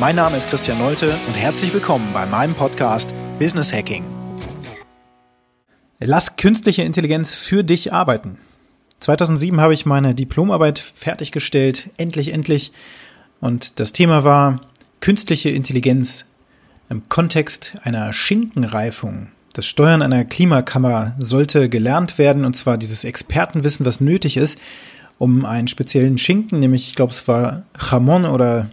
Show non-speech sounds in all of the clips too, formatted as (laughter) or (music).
Mein Name ist Christian Nolte und herzlich willkommen bei meinem Podcast Business Hacking. Lass künstliche Intelligenz für dich arbeiten. 2007 habe ich meine Diplomarbeit fertiggestellt, endlich, endlich. Und das Thema war künstliche Intelligenz im Kontext einer Schinkenreifung. Das Steuern einer Klimakammer sollte gelernt werden, und zwar dieses Expertenwissen, was nötig ist, um einen speziellen Schinken, nämlich ich glaube es war Jamon oder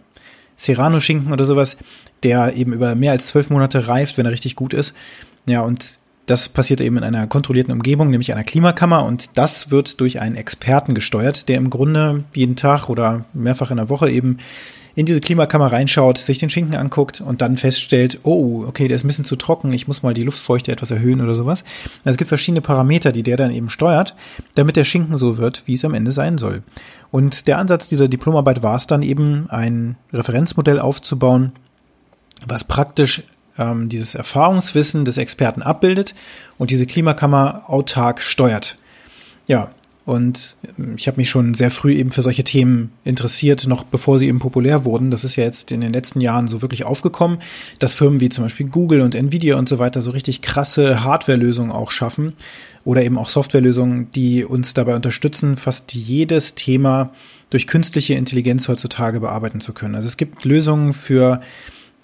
Serrano-Schinken oder sowas, der eben über mehr als zwölf Monate reift, wenn er richtig gut ist. Ja, und das passiert eben in einer kontrollierten Umgebung, nämlich einer Klimakammer und das wird durch einen Experten gesteuert, der im Grunde jeden Tag oder mehrfach in der Woche eben in diese Klimakammer reinschaut, sich den Schinken anguckt und dann feststellt, oh, okay, der ist ein bisschen zu trocken, ich muss mal die Luftfeuchte etwas erhöhen oder sowas. Also es gibt verschiedene Parameter, die der dann eben steuert, damit der Schinken so wird, wie es am Ende sein soll. Und der Ansatz dieser Diplomarbeit war es dann eben, ein Referenzmodell aufzubauen, was praktisch ähm, dieses Erfahrungswissen des Experten abbildet und diese Klimakammer autark steuert. Ja, und ich habe mich schon sehr früh eben für solche Themen interessiert, noch bevor sie eben populär wurden. Das ist ja jetzt in den letzten Jahren so wirklich aufgekommen, dass Firmen wie zum Beispiel Google und Nvidia und so weiter so richtig krasse Hardware-Lösungen auch schaffen oder eben auch Softwarelösungen, die uns dabei unterstützen, fast jedes Thema durch künstliche Intelligenz heutzutage bearbeiten zu können. Also es gibt Lösungen für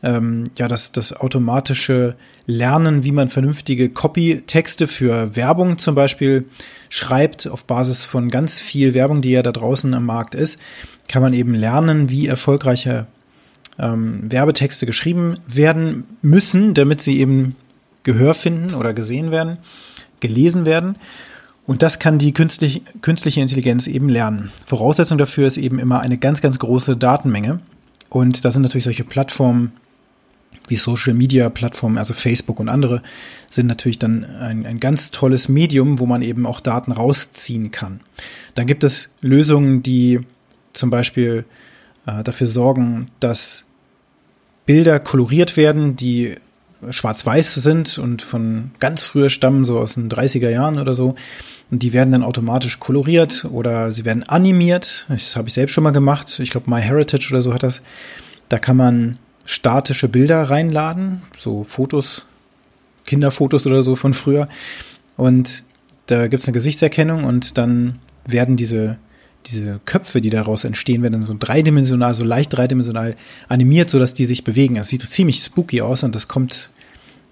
ähm, ja das, das automatische Lernen, wie man vernünftige Copy-Texte für Werbung zum Beispiel schreibt, auf Basis von ganz viel Werbung, die ja da draußen am Markt ist, kann man eben lernen, wie erfolgreiche ähm, Werbetexte geschrieben werden müssen, damit sie eben Gehör finden oder gesehen werden, gelesen werden. Und das kann die künstliche, künstliche Intelligenz eben lernen. Voraussetzung dafür ist eben immer eine ganz, ganz große Datenmenge. Und da sind natürlich solche Plattformen wie Social Media Plattformen, also Facebook und andere, sind natürlich dann ein, ein ganz tolles Medium, wo man eben auch Daten rausziehen kann. Dann gibt es Lösungen, die zum Beispiel äh, dafür sorgen, dass Bilder koloriert werden, die schwarz-weiß sind und von ganz früher stammen, so aus den 30er Jahren oder so. Und die werden dann automatisch koloriert oder sie werden animiert. Das habe ich selbst schon mal gemacht. Ich glaube, MyHeritage oder so hat das. Da kann man statische Bilder reinladen, so Fotos, Kinderfotos oder so von früher. Und da gibt es eine Gesichtserkennung und dann werden diese, diese Köpfe, die daraus entstehen, werden dann so dreidimensional, so leicht dreidimensional animiert, sodass die sich bewegen. Das sieht ziemlich spooky aus und das kommt,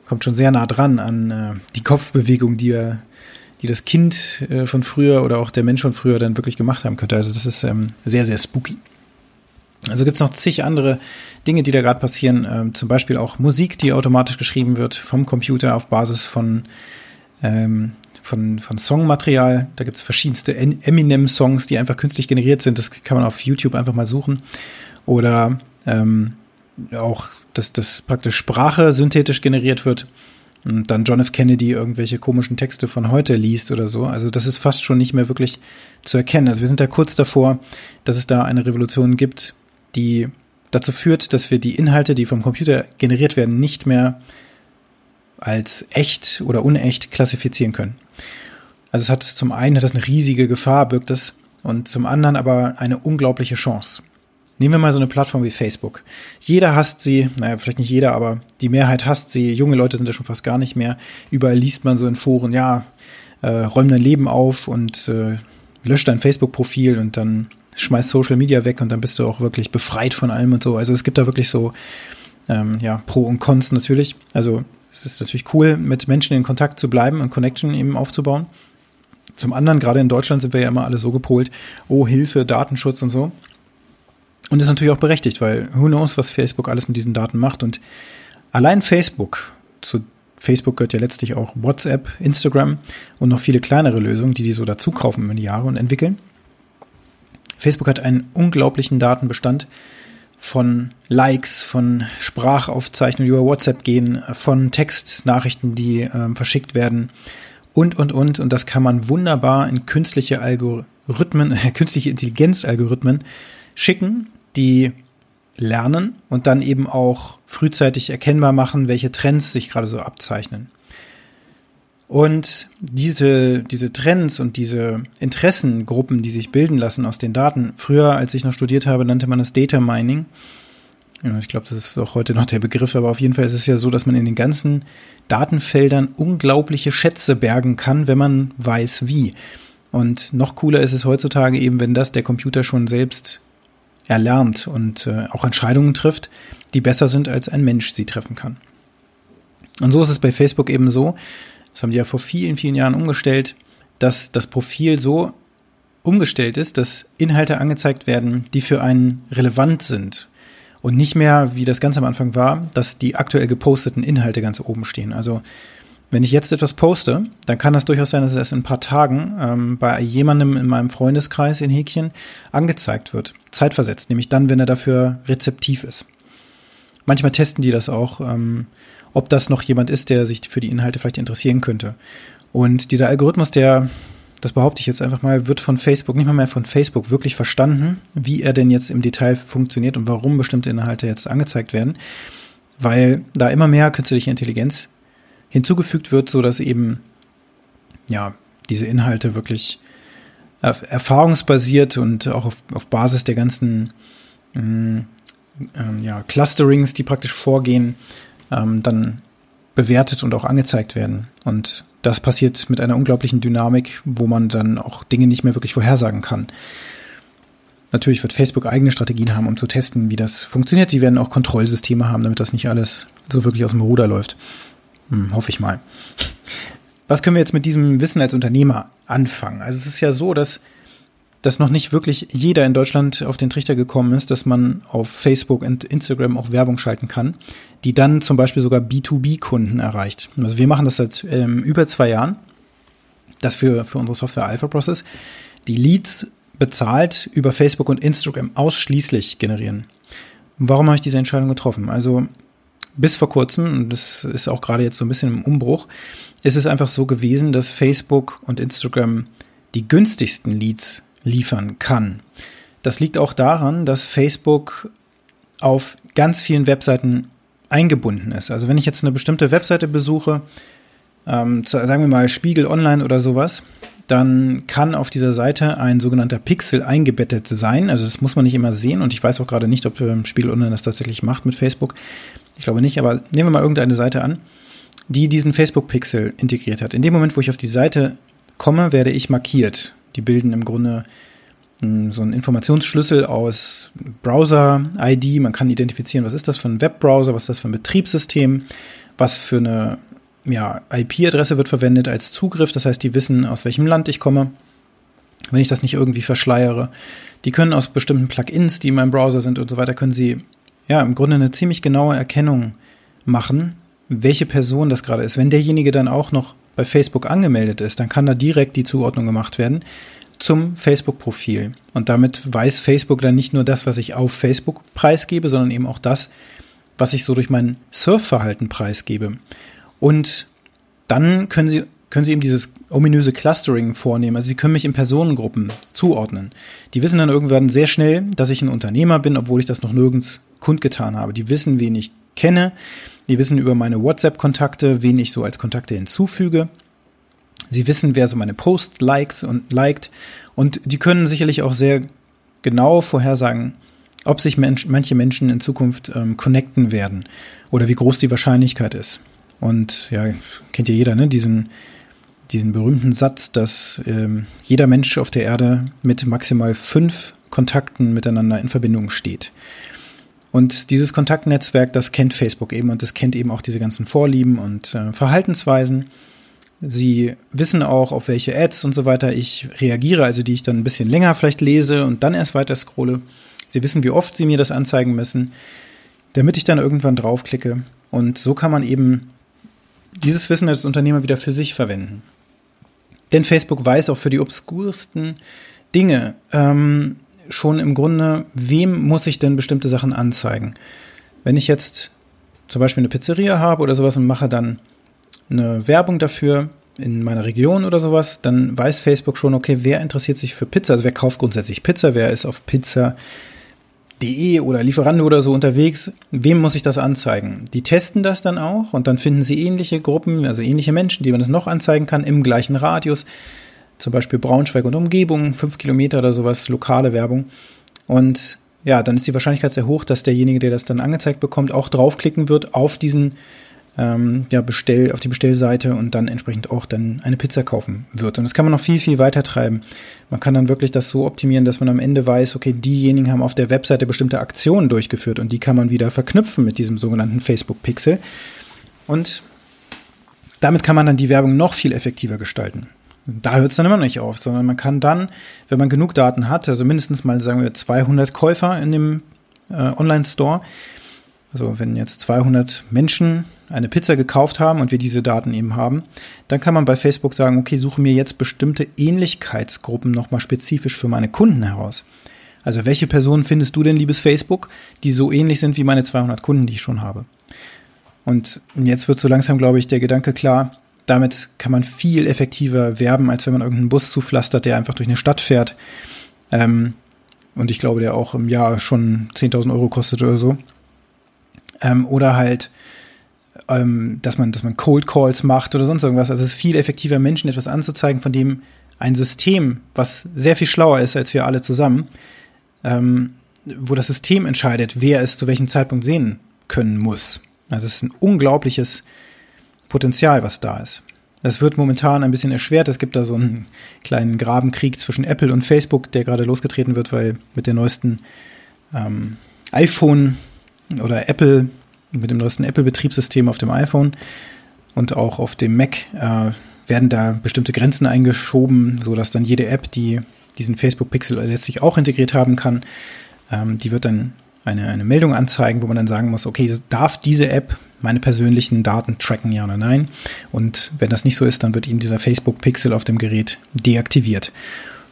kommt schon sehr nah dran an äh, die Kopfbewegung, die, die das Kind äh, von früher oder auch der Mensch von früher dann wirklich gemacht haben könnte. Also das ist ähm, sehr, sehr spooky. Also gibt es noch zig andere Dinge, die da gerade passieren. Ähm, zum Beispiel auch Musik, die automatisch geschrieben wird vom Computer auf Basis von, ähm, von, von Songmaterial. Da gibt es verschiedenste Eminem-Songs, die einfach künstlich generiert sind. Das kann man auf YouTube einfach mal suchen. Oder ähm, auch, dass das praktisch Sprache synthetisch generiert wird und dann John F. Kennedy irgendwelche komischen Texte von heute liest oder so. Also das ist fast schon nicht mehr wirklich zu erkennen. Also wir sind da kurz davor, dass es da eine Revolution gibt, die dazu führt, dass wir die Inhalte, die vom Computer generiert werden, nicht mehr als echt oder unecht klassifizieren können. Also es hat zum einen hat das eine riesige Gefahr, birgt es, und zum anderen aber eine unglaubliche Chance. Nehmen wir mal so eine Plattform wie Facebook. Jeder hasst sie, naja, vielleicht nicht jeder, aber die Mehrheit hasst sie. Junge Leute sind da schon fast gar nicht mehr. Überall liest man so in Foren, ja, äh, räum dein Leben auf und äh, lösch dein Facebook-Profil und dann schmeiß Social Media weg und dann bist du auch wirklich befreit von allem und so. Also es gibt da wirklich so, ähm, ja, Pro und Cons natürlich. Also es ist natürlich cool, mit Menschen in Kontakt zu bleiben und Connection eben aufzubauen. Zum anderen, gerade in Deutschland sind wir ja immer alle so gepolt, oh, Hilfe, Datenschutz und so. Und ist natürlich auch berechtigt, weil who knows, was Facebook alles mit diesen Daten macht. Und allein Facebook, zu Facebook gehört ja letztlich auch WhatsApp, Instagram und noch viele kleinere Lösungen, die die so dazu kaufen über die Jahre und entwickeln. Facebook hat einen unglaublichen Datenbestand von Likes, von Sprachaufzeichnungen, die über WhatsApp gehen, von Textnachrichten, die äh, verschickt werden und, und, und. Und das kann man wunderbar in künstliche Algorithmen, äh, (laughs) künstliche Intelligenzalgorithmen schicken, die lernen und dann eben auch frühzeitig erkennbar machen, welche Trends sich gerade so abzeichnen. Und diese, diese Trends und diese Interessengruppen, die sich bilden lassen aus den Daten, früher, als ich noch studiert habe, nannte man das Data Mining. Ich glaube, das ist auch heute noch der Begriff, aber auf jeden Fall ist es ja so, dass man in den ganzen Datenfeldern unglaubliche Schätze bergen kann, wenn man weiß wie. Und noch cooler ist es heutzutage eben, wenn das der Computer schon selbst erlernt und äh, auch Entscheidungen trifft, die besser sind, als ein Mensch sie treffen kann. Und so ist es bei Facebook eben so, das haben die ja vor vielen, vielen Jahren umgestellt, dass das Profil so umgestellt ist, dass Inhalte angezeigt werden, die für einen relevant sind. Und nicht mehr, wie das ganz am Anfang war, dass die aktuell geposteten Inhalte ganz oben stehen. Also wenn ich jetzt etwas poste, dann kann das durchaus sein, dass es in ein paar Tagen ähm, bei jemandem in meinem Freundeskreis in Häkchen angezeigt wird. Zeitversetzt, nämlich dann, wenn er dafür rezeptiv ist. Manchmal testen die das auch, ähm, ob das noch jemand ist, der sich für die Inhalte vielleicht interessieren könnte. Und dieser Algorithmus, der, das behaupte ich jetzt einfach mal, wird von Facebook, nicht mal mehr von Facebook wirklich verstanden, wie er denn jetzt im Detail funktioniert und warum bestimmte Inhalte jetzt angezeigt werden. Weil da immer mehr künstliche Intelligenz hinzugefügt wird, so dass eben, ja, diese Inhalte wirklich erfahrungsbasiert und auch auf, auf Basis der ganzen mh, mm, ähm, ja, Clusterings, die praktisch vorgehen, ähm, dann bewertet und auch angezeigt werden. Und das passiert mit einer unglaublichen Dynamik, wo man dann auch Dinge nicht mehr wirklich vorhersagen kann. Natürlich wird Facebook eigene Strategien haben, um zu testen, wie das funktioniert. Sie werden auch Kontrollsysteme haben, damit das nicht alles so wirklich aus dem Ruder läuft. Hm, hoffe ich mal. Was können wir jetzt mit diesem Wissen als Unternehmer anfangen? Also es ist ja so, dass dass noch nicht wirklich jeder in Deutschland auf den Trichter gekommen ist, dass man auf Facebook und Instagram auch Werbung schalten kann, die dann zum Beispiel sogar B2B-Kunden erreicht. Also wir machen das seit ähm, über zwei Jahren, das für, für unsere Software Alpha Process, die Leads bezahlt über Facebook und Instagram ausschließlich generieren. Warum habe ich diese Entscheidung getroffen? Also bis vor kurzem, und das ist auch gerade jetzt so ein bisschen im Umbruch, ist es einfach so gewesen, dass Facebook und Instagram die günstigsten Leads liefern kann. Das liegt auch daran, dass Facebook auf ganz vielen Webseiten eingebunden ist. Also wenn ich jetzt eine bestimmte Webseite besuche, ähm, sagen wir mal Spiegel Online oder sowas, dann kann auf dieser Seite ein sogenannter Pixel eingebettet sein. Also das muss man nicht immer sehen und ich weiß auch gerade nicht, ob ähm, Spiegel Online das tatsächlich macht mit Facebook. Ich glaube nicht, aber nehmen wir mal irgendeine Seite an, die diesen Facebook-Pixel integriert hat. In dem Moment, wo ich auf die Seite komme, werde ich markiert. Die bilden im Grunde hm, so einen Informationsschlüssel aus Browser-ID. Man kann identifizieren, was ist das für ein Webbrowser, was ist das für ein Betriebssystem, was für eine ja, IP-Adresse wird verwendet als Zugriff. Das heißt, die wissen, aus welchem Land ich komme, wenn ich das nicht irgendwie verschleiere. Die können aus bestimmten Plugins, die in meinem Browser sind und so weiter, können sie ja im Grunde eine ziemlich genaue Erkennung machen, welche Person das gerade ist. Wenn derjenige dann auch noch bei Facebook angemeldet ist, dann kann da direkt die Zuordnung gemacht werden zum Facebook-Profil. Und damit weiß Facebook dann nicht nur das, was ich auf Facebook preisgebe, sondern eben auch das, was ich so durch mein Surfverhalten preisgebe. Und dann können Sie, können Sie eben dieses ominöse Clustering vornehmen. Also Sie können mich in Personengruppen zuordnen. Die wissen dann irgendwann sehr schnell, dass ich ein Unternehmer bin, obwohl ich das noch nirgends kundgetan habe. Die wissen, wen ich kenne. Die wissen über meine WhatsApp-Kontakte, wen ich so als Kontakte hinzufüge. Sie wissen, wer so meine Post likes und liked. Und die können sicherlich auch sehr genau vorhersagen, ob sich Mensch, manche Menschen in Zukunft ähm, connecten werden oder wie groß die Wahrscheinlichkeit ist. Und ja, kennt ja jeder, ne? Diesen, diesen berühmten Satz, dass ähm, jeder Mensch auf der Erde mit maximal fünf Kontakten miteinander in Verbindung steht. Und dieses Kontaktnetzwerk, das kennt Facebook eben und das kennt eben auch diese ganzen Vorlieben und äh, Verhaltensweisen. Sie wissen auch, auf welche Ads und so weiter ich reagiere, also die ich dann ein bisschen länger vielleicht lese und dann erst weiter scrolle. Sie wissen, wie oft Sie mir das anzeigen müssen, damit ich dann irgendwann draufklicke. Und so kann man eben dieses Wissen als Unternehmer wieder für sich verwenden. Denn Facebook weiß auch für die obskursten Dinge ähm, schon im Grunde, wem muss ich denn bestimmte Sachen anzeigen? Wenn ich jetzt zum Beispiel eine Pizzeria habe oder sowas und mache dann eine Werbung dafür in meiner Region oder sowas, dann weiß Facebook schon, okay, wer interessiert sich für Pizza? Also wer kauft grundsätzlich Pizza? Wer ist auf Pizza.de oder Lieferando oder so unterwegs? Wem muss ich das anzeigen? Die testen das dann auch und dann finden sie ähnliche Gruppen, also ähnliche Menschen, die man das noch anzeigen kann im gleichen Radius. Zum Beispiel Braunschweig und Umgebung, fünf Kilometer oder sowas, lokale Werbung. Und ja, dann ist die Wahrscheinlichkeit sehr hoch, dass derjenige, der das dann angezeigt bekommt, auch draufklicken wird auf diesen ähm, ja, bestell, auf die Bestellseite und dann entsprechend auch dann eine Pizza kaufen wird. Und das kann man noch viel, viel weiter treiben. Man kann dann wirklich das so optimieren, dass man am Ende weiß, okay, diejenigen haben auf der Webseite bestimmte Aktionen durchgeführt und die kann man wieder verknüpfen mit diesem sogenannten Facebook-Pixel. Und damit kann man dann die Werbung noch viel effektiver gestalten. Da hört es dann immer noch nicht auf, sondern man kann dann, wenn man genug Daten hat, also mindestens mal sagen wir 200 Käufer in dem äh, Online-Store, also wenn jetzt 200 Menschen eine Pizza gekauft haben und wir diese Daten eben haben, dann kann man bei Facebook sagen, okay, suche mir jetzt bestimmte Ähnlichkeitsgruppen nochmal spezifisch für meine Kunden heraus. Also welche Personen findest du denn, liebes Facebook, die so ähnlich sind wie meine 200 Kunden, die ich schon habe? Und jetzt wird so langsam, glaube ich, der Gedanke klar, damit kann man viel effektiver werben, als wenn man irgendeinen Bus zupflastert, der einfach durch eine Stadt fährt. Ähm, und ich glaube, der auch im Jahr schon 10.000 Euro kostet oder so. Ähm, oder halt, ähm, dass man, dass man Cold Calls macht oder sonst irgendwas. Also es ist viel effektiver, Menschen etwas anzuzeigen, von dem ein System, was sehr viel schlauer ist als wir alle zusammen, ähm, wo das System entscheidet, wer es zu welchem Zeitpunkt sehen können muss. Also es ist ein unglaubliches Potenzial, was da ist. Es wird momentan ein bisschen erschwert. Es gibt da so einen kleinen Grabenkrieg zwischen Apple und Facebook, der gerade losgetreten wird, weil mit der neuesten ähm, iPhone oder Apple, mit dem neuesten Apple-Betriebssystem auf dem iPhone und auch auf dem Mac äh, werden da bestimmte Grenzen eingeschoben, so dass dann jede App, die diesen Facebook-Pixel letztlich auch integriert haben kann, ähm, die wird dann eine, eine Meldung anzeigen, wo man dann sagen muss, okay, darf diese App meine persönlichen Daten tracken, ja oder nein. Und wenn das nicht so ist, dann wird ihm dieser Facebook-Pixel auf dem Gerät deaktiviert.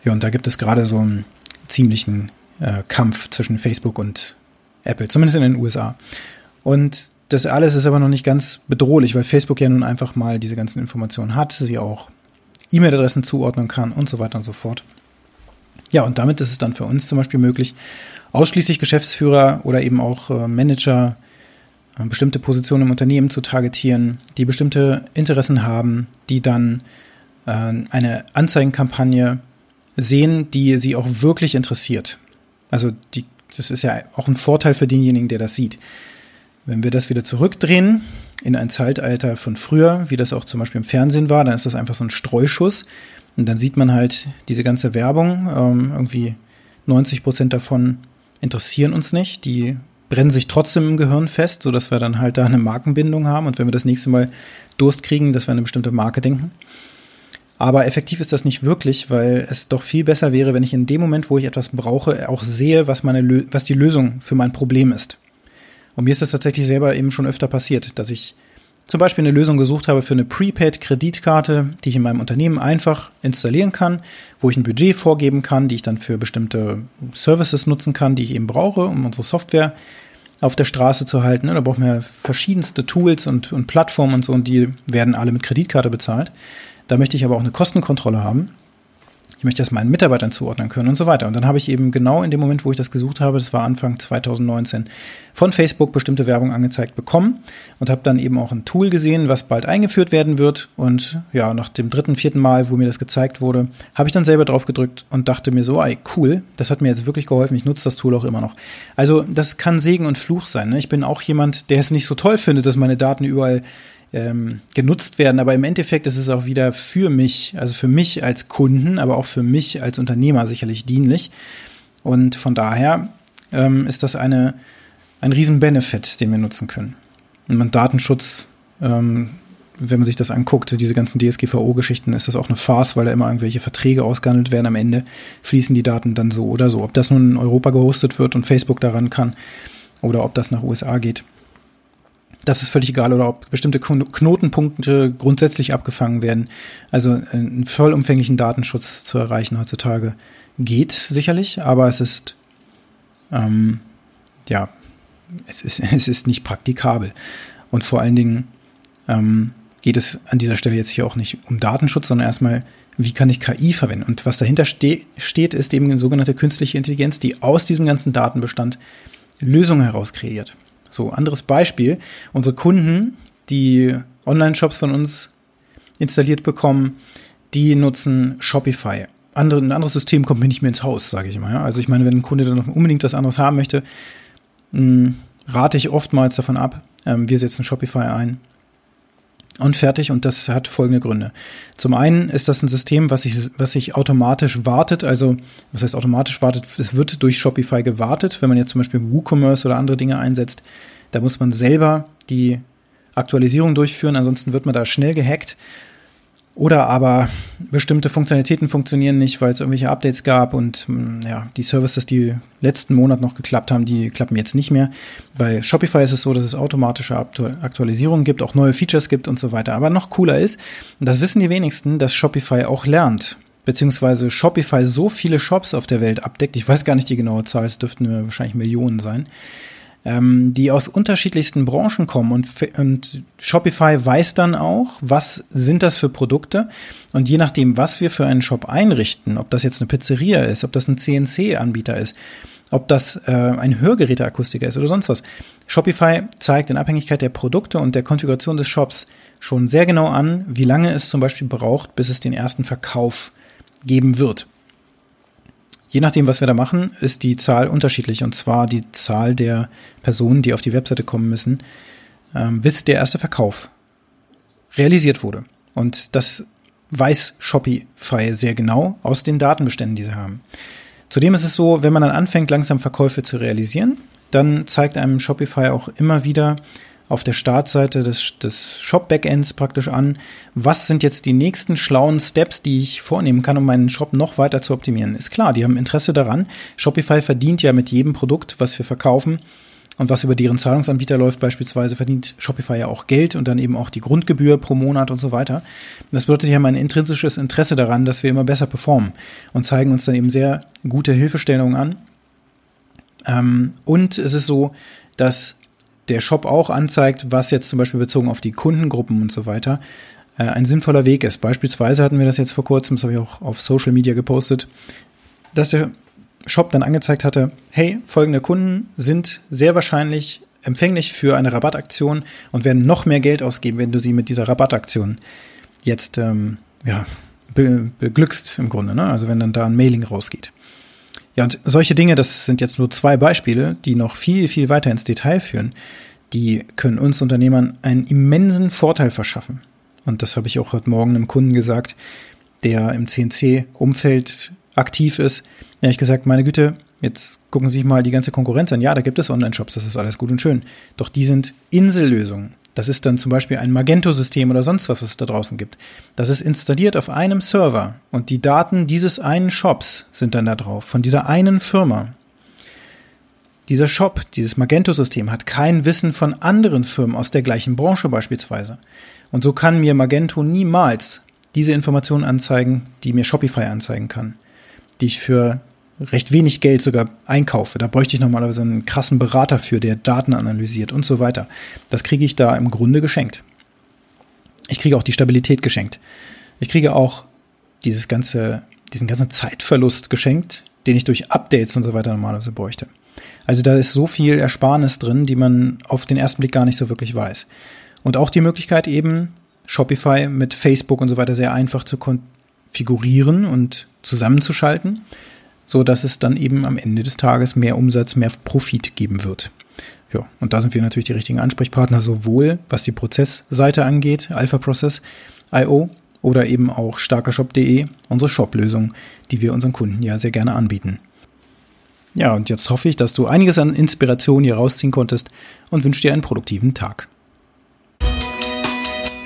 Ja, und da gibt es gerade so einen ziemlichen äh, Kampf zwischen Facebook und Apple, zumindest in den USA. Und das alles ist aber noch nicht ganz bedrohlich, weil Facebook ja nun einfach mal diese ganzen Informationen hat, sie auch E-Mail-Adressen zuordnen kann und so weiter und so fort. Ja, und damit ist es dann für uns zum Beispiel möglich, ausschließlich Geschäftsführer oder eben auch äh, Manager äh, bestimmte Positionen im Unternehmen zu targetieren, die bestimmte Interessen haben, die dann äh, eine Anzeigenkampagne sehen, die sie auch wirklich interessiert. Also die, das ist ja auch ein Vorteil für denjenigen, der das sieht. Wenn wir das wieder zurückdrehen in ein Zeitalter von früher, wie das auch zum Beispiel im Fernsehen war, dann ist das einfach so ein Streuschuss. Und dann sieht man halt diese ganze Werbung, ähm, irgendwie 90 Prozent davon interessieren uns nicht. Die brennen sich trotzdem im Gehirn fest, sodass wir dann halt da eine Markenbindung haben und wenn wir das nächste Mal Durst kriegen, dass wir an eine bestimmte Marke denken. Aber effektiv ist das nicht wirklich, weil es doch viel besser wäre, wenn ich in dem Moment, wo ich etwas brauche, auch sehe, was meine, was die Lösung für mein Problem ist. Und mir ist das tatsächlich selber eben schon öfter passiert, dass ich zum Beispiel eine Lösung gesucht habe für eine Prepaid-Kreditkarte, die ich in meinem Unternehmen einfach installieren kann, wo ich ein Budget vorgeben kann, die ich dann für bestimmte Services nutzen kann, die ich eben brauche, um unsere Software auf der Straße zu halten. Da brauchen wir verschiedenste Tools und, und Plattformen und so, und die werden alle mit Kreditkarte bezahlt. Da möchte ich aber auch eine Kostenkontrolle haben. Ich möchte das meinen Mitarbeitern zuordnen können und so weiter. Und dann habe ich eben genau in dem Moment, wo ich das gesucht habe, das war Anfang 2019, von Facebook bestimmte Werbung angezeigt bekommen und habe dann eben auch ein Tool gesehen, was bald eingeführt werden wird. Und ja, nach dem dritten, vierten Mal, wo mir das gezeigt wurde, habe ich dann selber drauf gedrückt und dachte mir so, ey, cool, das hat mir jetzt wirklich geholfen. Ich nutze das Tool auch immer noch. Also das kann Segen und Fluch sein. Ne? Ich bin auch jemand, der es nicht so toll findet, dass meine Daten überall ähm, genutzt werden. Aber im Endeffekt ist es auch wieder für mich, also für mich als Kunden, aber auch für mich als Unternehmer sicherlich dienlich. Und von daher ähm, ist das eine, ein Riesen-Benefit, den wir nutzen können. Und Datenschutz, ähm, wenn man sich das anguckt, diese ganzen DSGVO-Geschichten, ist das auch eine Farce, weil da immer irgendwelche Verträge ausgehandelt werden. Am Ende fließen die Daten dann so oder so. Ob das nun in Europa gehostet wird und Facebook daran kann oder ob das nach USA geht. Das ist völlig egal, oder ob bestimmte Knotenpunkte grundsätzlich abgefangen werden. Also einen vollumfänglichen Datenschutz zu erreichen heutzutage geht sicherlich, aber es ist ähm, ja es ist, (laughs) es ist nicht praktikabel. Und vor allen Dingen ähm, geht es an dieser Stelle jetzt hier auch nicht um Datenschutz, sondern erstmal, wie kann ich KI verwenden? Und was dahinter ste steht, ist eben eine sogenannte künstliche Intelligenz, die aus diesem ganzen Datenbestand Lösungen heraus kreiert. So, anderes Beispiel. Unsere Kunden, die Online-Shops von uns installiert bekommen, die nutzen Shopify. Andere, ein anderes System kommt mir nicht mehr ins Haus, sage ich mal. Ja? Also ich meine, wenn ein Kunde dann noch unbedingt was anderes haben möchte, mh, hm, rate ich oftmals davon ab. Ähm, wir setzen Shopify ein und fertig. Und das hat folgende Gründe. Zum einen ist das ein System, was sich, was sich automatisch wartet. Also, was heißt automatisch wartet? Es wird durch Shopify gewartet. Wenn man jetzt zum Beispiel WooCommerce oder andere Dinge einsetzt, da muss man selber die Aktualisierung durchführen. Ansonsten wird man da schnell gehackt. Oder aber bestimmte Funktionalitäten funktionieren nicht, weil es irgendwelche Updates gab und hm, ja, die Services, die letzten Monat noch geklappt haben, die klappen jetzt nicht mehr. Bei Shopify ist es so, dass es automatische Aktualisierungen gibt, auch neue Features gibt und so weiter. Aber noch cooler ist, und das wissen die wenigsten, dass Shopify auch lernt beziehungsweise Shopify so viele Shops auf der Welt abdeckt, ich weiß gar nicht die genaue Zahl, es dürften wahrscheinlich Millionen sein, ähm, die aus unterschiedlichsten Branchen kommen und, und Shopify weiß dann auch, was sind das für Produkte und je nachdem, was wir für einen Shop einrichten, ob das jetzt eine Pizzeria ist, ob das ein CNC-Anbieter ist, ob das äh, ein Hörgeräteakustiker ist oder sonst was. Shopify zeigt in Abhängigkeit der Produkte und der Konfiguration des Shops schon sehr genau an, wie lange es zum Beispiel braucht, bis es den ersten Verkauf geben wird. Je nachdem, was wir da machen, ist die Zahl unterschiedlich. Und zwar die Zahl der Personen, die auf die Webseite kommen müssen, ähm, bis der erste Verkauf realisiert wurde. Und das weiß Shopify sehr genau aus den Datenbeständen, die sie haben. Zudem ist es so, wenn man dann anfängt, langsam Verkäufe zu realisieren, dann zeigt einem Shopify auch immer wieder, auf der Startseite des, des Shop-Backends praktisch an, was sind jetzt die nächsten schlauen Steps, die ich vornehmen kann, um meinen Shop noch weiter zu optimieren. Ist klar, die haben Interesse daran. Shopify verdient ja mit jedem Produkt, was wir verkaufen und was über deren Zahlungsanbieter läuft, beispielsweise verdient Shopify ja auch Geld und dann eben auch die Grundgebühr pro Monat und so weiter. Das bedeutet, die haben ein intrinsisches Interesse daran, dass wir immer besser performen und zeigen uns dann eben sehr gute Hilfestellungen an. Ähm, und es ist so, dass der Shop auch anzeigt, was jetzt zum Beispiel bezogen auf die Kundengruppen und so weiter äh, ein sinnvoller Weg ist. Beispielsweise hatten wir das jetzt vor kurzem, das habe ich auch auf Social Media gepostet, dass der Shop dann angezeigt hatte, hey, folgende Kunden sind sehr wahrscheinlich empfänglich für eine Rabattaktion und werden noch mehr Geld ausgeben, wenn du sie mit dieser Rabattaktion jetzt ähm, ja, be beglückst im Grunde. Ne? Also wenn dann da ein Mailing rausgeht. Ja, und solche Dinge, das sind jetzt nur zwei Beispiele, die noch viel, viel weiter ins Detail führen, die können uns Unternehmern einen immensen Vorteil verschaffen. Und das habe ich auch heute Morgen einem Kunden gesagt, der im CNC-Umfeld aktiv ist. Ja, ich gesagt, meine Güte, jetzt gucken Sie sich mal die ganze Konkurrenz an. Ja, da gibt es Online-Shops, das ist alles gut und schön. Doch die sind Insellösungen. Das ist dann zum Beispiel ein Magento-System oder sonst was, was es da draußen gibt. Das ist installiert auf einem Server und die Daten dieses einen Shops sind dann da drauf, von dieser einen Firma. Dieser Shop, dieses Magento-System hat kein Wissen von anderen Firmen aus der gleichen Branche beispielsweise. Und so kann mir Magento niemals diese Informationen anzeigen, die mir Shopify anzeigen kann, die ich für recht wenig Geld sogar einkaufe. Da bräuchte ich normalerweise einen krassen Berater für, der Daten analysiert und so weiter. Das kriege ich da im Grunde geschenkt. Ich kriege auch die Stabilität geschenkt. Ich kriege auch dieses ganze, diesen ganzen Zeitverlust geschenkt, den ich durch Updates und so weiter normalerweise bräuchte. Also da ist so viel Ersparnis drin, die man auf den ersten Blick gar nicht so wirklich weiß. Und auch die Möglichkeit eben, Shopify mit Facebook und so weiter sehr einfach zu konfigurieren und zusammenzuschalten so dass es dann eben am Ende des Tages mehr Umsatz, mehr Profit geben wird. Ja, und da sind wir natürlich die richtigen Ansprechpartner, sowohl was die Prozessseite angeht, Alpha Process IO, oder eben auch starkershop.de, unsere Shop-Lösung, die wir unseren Kunden ja sehr gerne anbieten. Ja, und jetzt hoffe ich, dass du einiges an Inspiration hier rausziehen konntest und wünsche dir einen produktiven Tag.